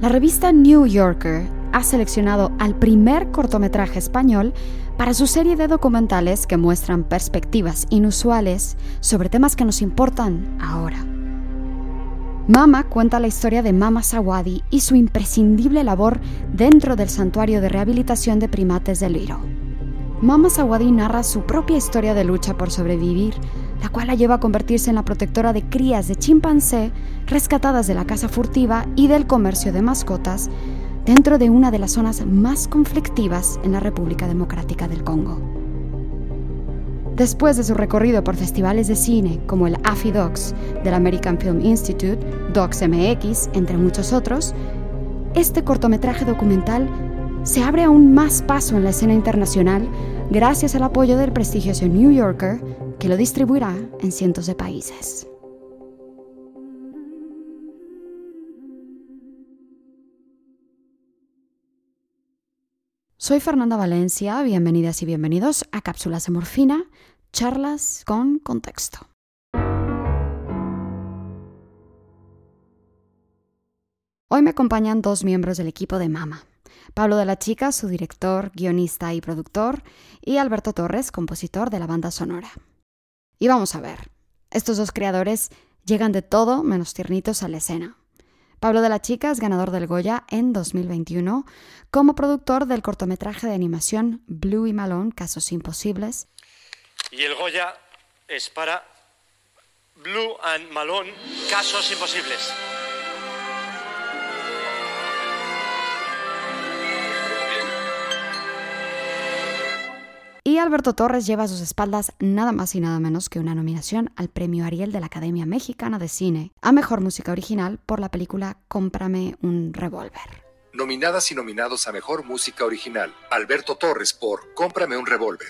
La revista New Yorker ha seleccionado al primer cortometraje español para su serie de documentales que muestran perspectivas inusuales sobre temas que nos importan ahora. Mama cuenta la historia de Mama Sawadi y su imprescindible labor dentro del santuario de rehabilitación de primates de Liro. Mama Sawadi narra su propia historia de lucha por sobrevivir, la cual la lleva a convertirse en la protectora de crías de chimpancé rescatadas de la casa furtiva y del comercio de mascotas dentro de una de las zonas más conflictivas en la República Democrática del Congo. Después de su recorrido por festivales de cine como el AFI Docs del American Film Institute, Docs MX, entre muchos otros, este cortometraje documental se abre aún más paso en la escena internacional gracias al apoyo del prestigioso New Yorker, que lo distribuirá en cientos de países. Soy Fernanda Valencia, bienvenidas y bienvenidos a Cápsulas de Morfina, charlas con contexto. Hoy me acompañan dos miembros del equipo de Mama. Pablo de la Chica, su director, guionista y productor, y Alberto Torres, compositor de la banda sonora. Y vamos a ver, estos dos creadores llegan de todo menos tiernitos a la escena. Pablo de la Chica es ganador del Goya en 2021 como productor del cortometraje de animación Blue y Malone, Casos Imposibles. Y el Goya es para Blue and Malone, Casos Imposibles. Y Alberto Torres lleva a sus espaldas nada más y nada menos que una nominación al Premio Ariel de la Academia Mexicana de Cine a Mejor Música Original por la película Cómprame un revólver. Nominadas y nominados a Mejor Música Original. Alberto Torres por Cómprame un revólver.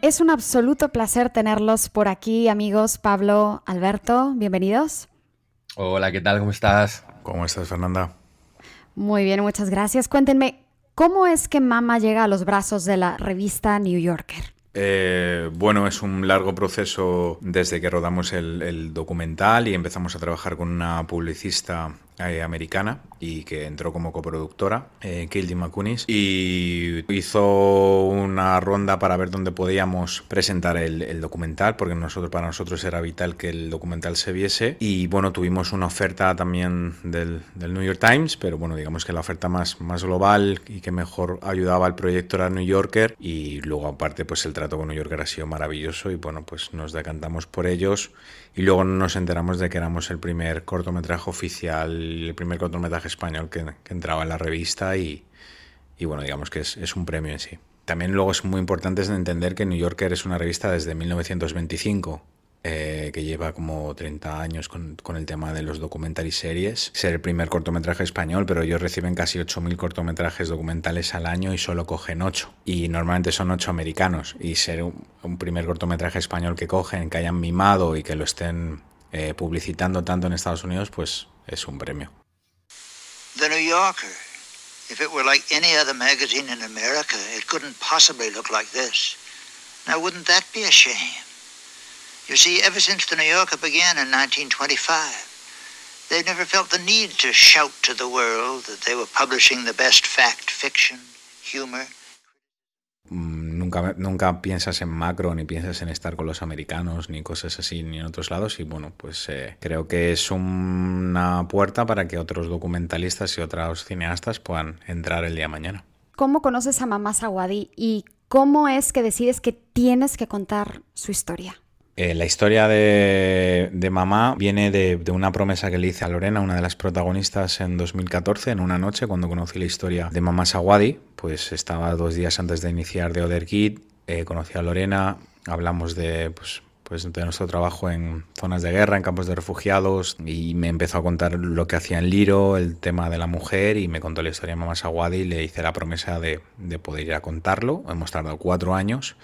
Es un absoluto placer tenerlos por aquí, amigos. Pablo, Alberto, bienvenidos. Hola, ¿qué tal? ¿Cómo estás? ¿Cómo estás, Fernanda? Muy bien, muchas gracias. Cuéntenme, ¿Cómo es que Mama llega a los brazos de la revista New Yorker? Eh, bueno, es un largo proceso desde que rodamos el, documental y empezamos a trabajar con una publicista eh, americana y que entró como coproductora, eh, Macunis, y hizo una ronda para ver dónde podíamos presentar el, documental, porque nosotros, para nosotros era vital que el documental se viese. Y bueno, tuvimos una oferta también del, New York Times, pero bueno, digamos que la oferta más, más global y que mejor ayudaba al proyecto era New Yorker. Y luego, aparte, pues el trato con New Yorker ha sido maravilloso y bueno, pues nos decantamos por ellos. Y luego nos enteramos de que éramos el primer cortometraje oficial, el primer cortometraje español que, entraba en la revista y, bueno, digamos que es, un premio en sí. También luego es muy importante entender que New Yorker es una revista desde 1925 eh, que lleva como 30 años con, el tema de los documentales y series. Ser el primer cortometraje español, pero ellos reciben casi 8.000 cortometrajes documentales al año y solo cogen 8. Y normalmente son 8 americanos. Y ser un, primer cortometraje español que cogen, que hayan mimado y que lo estén eh, publicitando tanto en Estados Unidos, pues es un premio. The New Yorker. If it were like any other magazine in America, it couldn't possibly look like this. Now, wouldn't that be a shame? You see, ever since the New Yorker began in 1925, they've never felt the need to shout to the world that they were publishing the best fact, fiction, humor. Nunca, nunca piensas en macro, ni piensas en estar con los americanos, ni cosas así, ni en otros lados. Y bueno, pues eh, creo que es una puerta para que otros documentalistas y otros cineastas puedan entrar el día de mañana. ¿Cómo conoces a Mamá Sawadi y cómo es que decides que tienes que contar su historia? Eh, la historia de, mamá viene de, una promesa que le hice a Lorena, una de las protagonistas, en 2014, en una noche, cuando conocí la historia de mamá Sawadi. Pues estaba dos días antes de iniciar The Other Kid, eh, conocí a Lorena, hablamos de, pues, pues, de nuestro trabajo en zonas de guerra, en campos de refugiados, y me empezó a contar lo que hacía en Liro, el tema de la mujer, y me contó la historia de mamá Sawadi y le hice la promesa de, de poder ir a contarlo. Hemos tardado cuatro años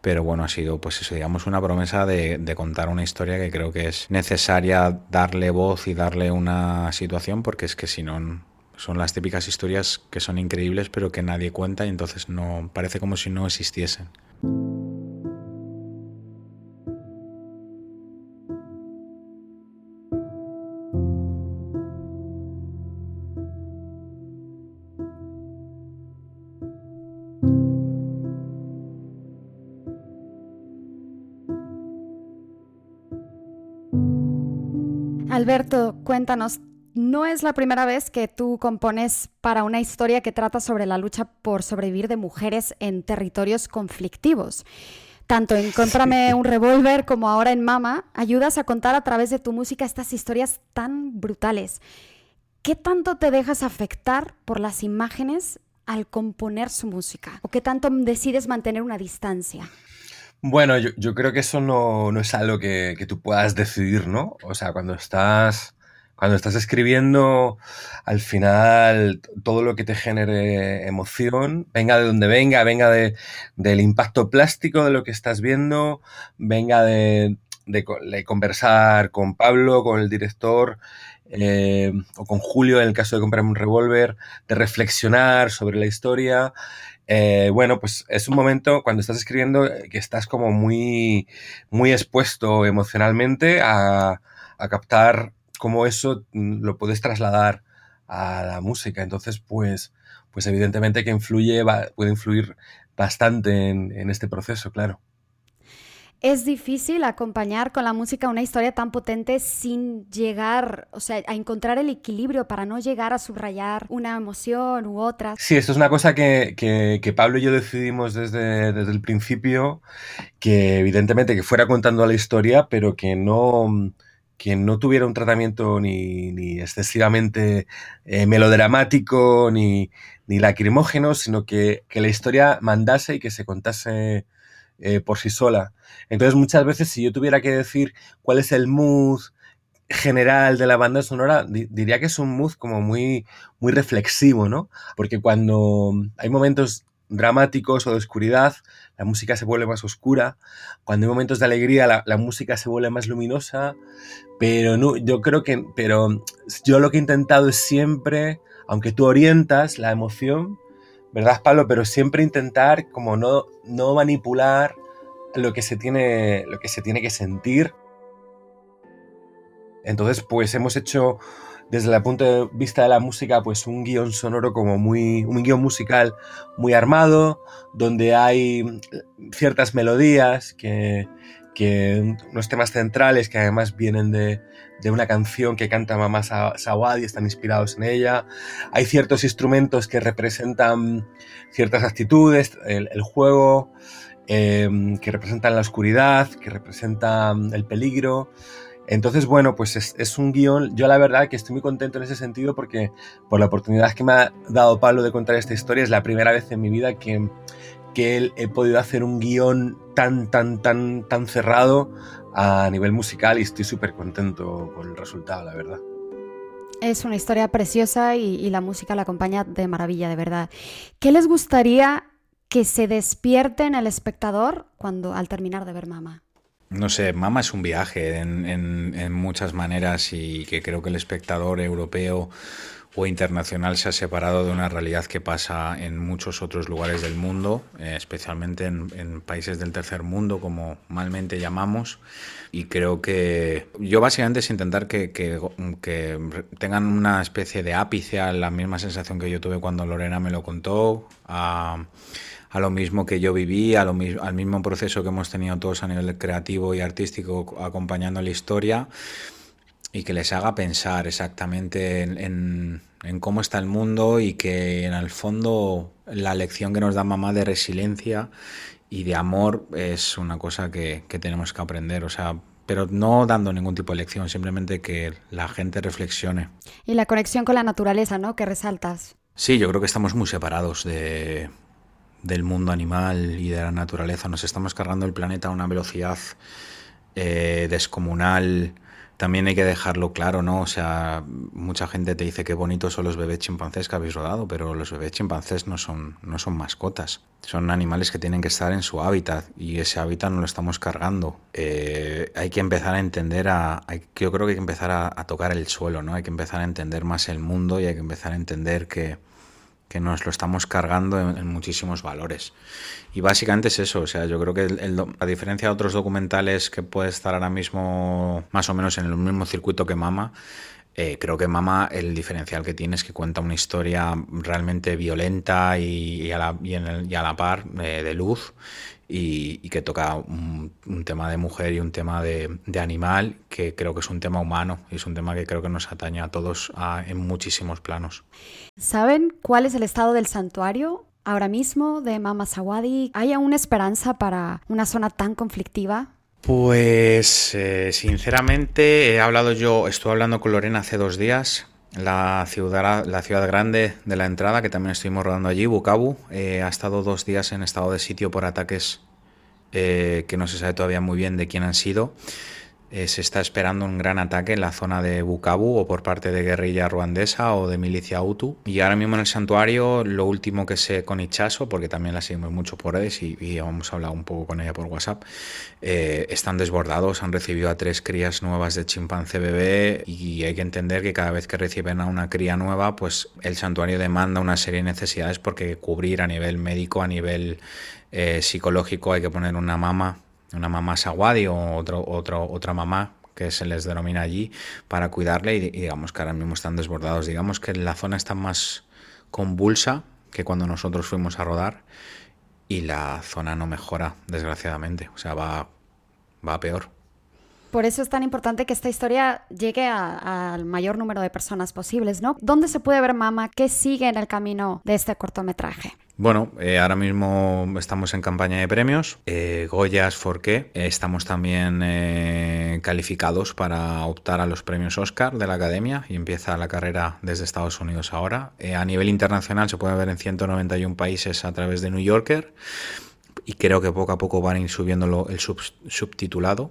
pero bueno, ha sido pues eso, digamos, una promesa de, contar una historia que creo que es necesaria darle voz y darle una situación, porque es que si no son las típicas historias que son increíbles pero que nadie cuenta y entonces no parece como si no existiesen. Alberto, cuéntanos, no es la primera vez que tú compones para una historia que trata sobre la lucha por sobrevivir de mujeres en territorios conflictivos. Tanto en Cómprame un revólver como ahora en Mama, ayudas a contar a través de tu música estas historias tan brutales. ¿Qué tanto te dejas afectar por las imágenes al componer su música? ¿O qué tanto decides mantener una distancia? Bueno, yo, creo que eso no, es algo que, que, tú puedas decidir, ¿no? O sea, cuando estás cuando estás escribiendo, al final todo lo que te genere emoción, venga de donde venga, venga de, del impacto plástico de lo que estás viendo, venga de, conversar con Pablo, con el director, eh, o con Julio en el caso de comprarme un revólver, de reflexionar sobre la historia. Eh, bueno, pues es un momento cuando estás escribiendo que estás como muy, muy expuesto emocionalmente a, captar cómo eso mm, lo puedes trasladar a la música. Entonces, pues, pues evidentemente que influye, puede influir bastante en, este proceso, claro. Es difícil acompañar con la música una historia tan potente sin llegar, o sea, a encontrar el equilibrio para no llegar a subrayar una emoción u otra. Sí, esto es una cosa que, que, Pablo y yo decidimos desde, desde, el principio, que evidentemente que fuera contando la historia, pero que no que no tuviera un tratamiento ni, excesivamente eh, melodramático ni, ni, lacrimógeno, sino que, la historia mandase y que se contase eh, por sí sola. Entonces muchas veces si yo tuviera que decir cuál es el mood general de la banda sonora, diría que es un mood como muy, muy reflexivo, ¿no? Porque cuando hay momentos dramáticos o de oscuridad, la música se vuelve más oscura. Cuando hay momentos de alegría, la, música se vuelve más luminosa. Pero yo creo que, pero yo lo que he intentado es siempre, aunque tú orientas la emoción, ¿verdad, Pablo? Pero siempre intentar como no, no manipular lo que se tiene, lo que se tiene que sentir. Entonces, pues hemos hecho desde el punto de vista de la música, pues un guion sonoro como muy, un guion musical muy armado, donde hay ciertas melodías que, que unos temas centrales que además vienen de, de una canción que canta Mamá Sawad y están inspirados en ella. Hay ciertos instrumentos que representan ciertas actitudes, el, juego, eh, que representan la oscuridad, que representan el peligro. Entonces, bueno, pues es, un guion. Yo la verdad que estoy muy contento en ese sentido porque por la oportunidad que me ha dado Pablo de contar esta historia es la primera vez en mi vida que, que he podido hacer un guion tan, tan, tan, tan cerrado a nivel musical y estoy súper contento con el resultado, la verdad. Es una historia preciosa y, y la música la acompaña de maravilla, de verdad. ¿Qué les gustaría que se despierte en el espectador cuando al terminar de ver Mama? No sé, Mama es un viaje en, muchas maneras y que creo que el espectador europeo o internacional se ha separado de una realidad que pasa en muchos otros lugares del mundo, eh, especialmente en, países del tercer mundo, como malmente llamamos. Y creo que yo básicamente es intentar que, tengan una especie de ápice a la misma sensación que yo tuve cuando Lorena me lo contó a lo mismo que yo viví, al mismo proceso que hemos tenido todos a nivel creativo y artístico acompañando la historia y que les haga pensar exactamente en, cómo está el mundo y que en el fondo la lección que nos da mamá de resiliencia y de amor es una cosa que, que tenemos que aprender, o sea, pero no dando ningún tipo de lección, simplemente que la gente reflexione. Y la conexión con la naturaleza, ¿no? Que resaltas. Sí, yo creo que estamos muy separados de, del mundo animal y de la naturaleza. Nos estamos cargando el planeta a una velocidad eh, descomunal. También hay que dejarlo claro, ¿no? O sea, mucha gente te dice qué bonitos son los bebés chimpancés que habéis rodado, pero los bebés chimpancés no son, no son mascotas. Son animales que tienen que estar en su hábitat y ese hábitat no lo estamos cargando. Eh, hay que empezar a entender, a, yo creo que hay que empezar a tocar el suelo, ¿no? Hay que empezar a entender más el mundo y hay que empezar a entender que, que nos lo estamos cargando en, muchísimos valores. Y básicamente es eso, o sea, yo creo que el, a diferencia de otros documentales que puede estar ahora mismo más o menos en el mismo circuito que Mama, eh, creo que Mama el diferencial que tiene es que cuenta una historia realmente violenta y, a, la, par eh, de luz y, que toca un, tema de mujer y un tema de, animal, que creo que es un tema humano y es un tema que creo que nos atañe a todos en muchísimos planos. ¿Saben cuál es el estado del santuario? Ahora mismo de Mama Sawadi, ¿hay aún esperanza para una zona tan conflictiva? Pues eh, sinceramente he hablado yo, estuve hablando con Lorena hace dos días, la ciudad, la ciudad grande de la entrada, que también estuvimos rodando allí, Bukavu, eh, ha estado dos días en estado de sitio por ataques eh, que no se sabe todavía muy bien de quién han sido. Eh, se está esperando un gran ataque en la zona de Bukavu o por parte de guerrilla ruandesa o de milicia Hutu. Y ahora mismo en el santuario, lo último que sé con Ichaso, porque también la seguimos mucho por redes y, y hemos hablado un poco con ella por WhatsApp, eh, están desbordados, han recibido a tres crías nuevas de chimpancé bebé y hay que entender que cada vez que reciben a una cría nueva, pues el santuario demanda una serie de necesidades porque cubrir a nivel médico, a nivel eh, psicológico, hay que poner una mama una mamá Sawadi o otro, otro, otra mamá que se les denomina allí para cuidarle y, digamos que ahora mismo están desbordados. Digamos que la zona está más convulsa que cuando nosotros fuimos a rodar y la zona no mejora, desgraciadamente. O sea, va, va peor. Por eso es tan importante que esta historia llegue al mayor número de personas posibles, ¿no? ¿Dónde se puede ver Mama? ¿Qué sigue en el camino de este cortometraje? Bueno, eh, ahora mismo estamos en campaña de premios. Eh, Goyas Forqué. Eh, estamos también calificados para optar a los premios Oscar de la Academia y empieza la carrera desde Estados Unidos ahora. a nivel internacional se puede ver en 191 países a través de New Yorker y creo que poco a poco van a ir subiendo el subtitulado.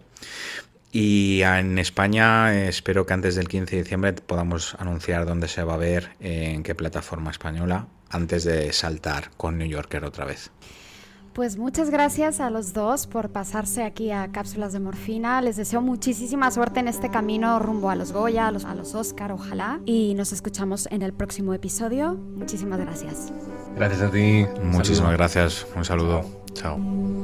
Y en España espero que antes del 15 de diciembre podamos anunciar dónde se va a ver, en qué plataforma española, antes de saltar con New Yorker otra vez. Pues muchas gracias a los dos por pasarse aquí a Cápsulas de Morfina. Les deseo muchísima suerte en este camino rumbo a los Goya, a los, a los Oscar, ojalá. Y nos escuchamos en el próximo episodio. Muchísimas gracias. Gracias a ti. Muchísimas gracias. Un saludo. Chao.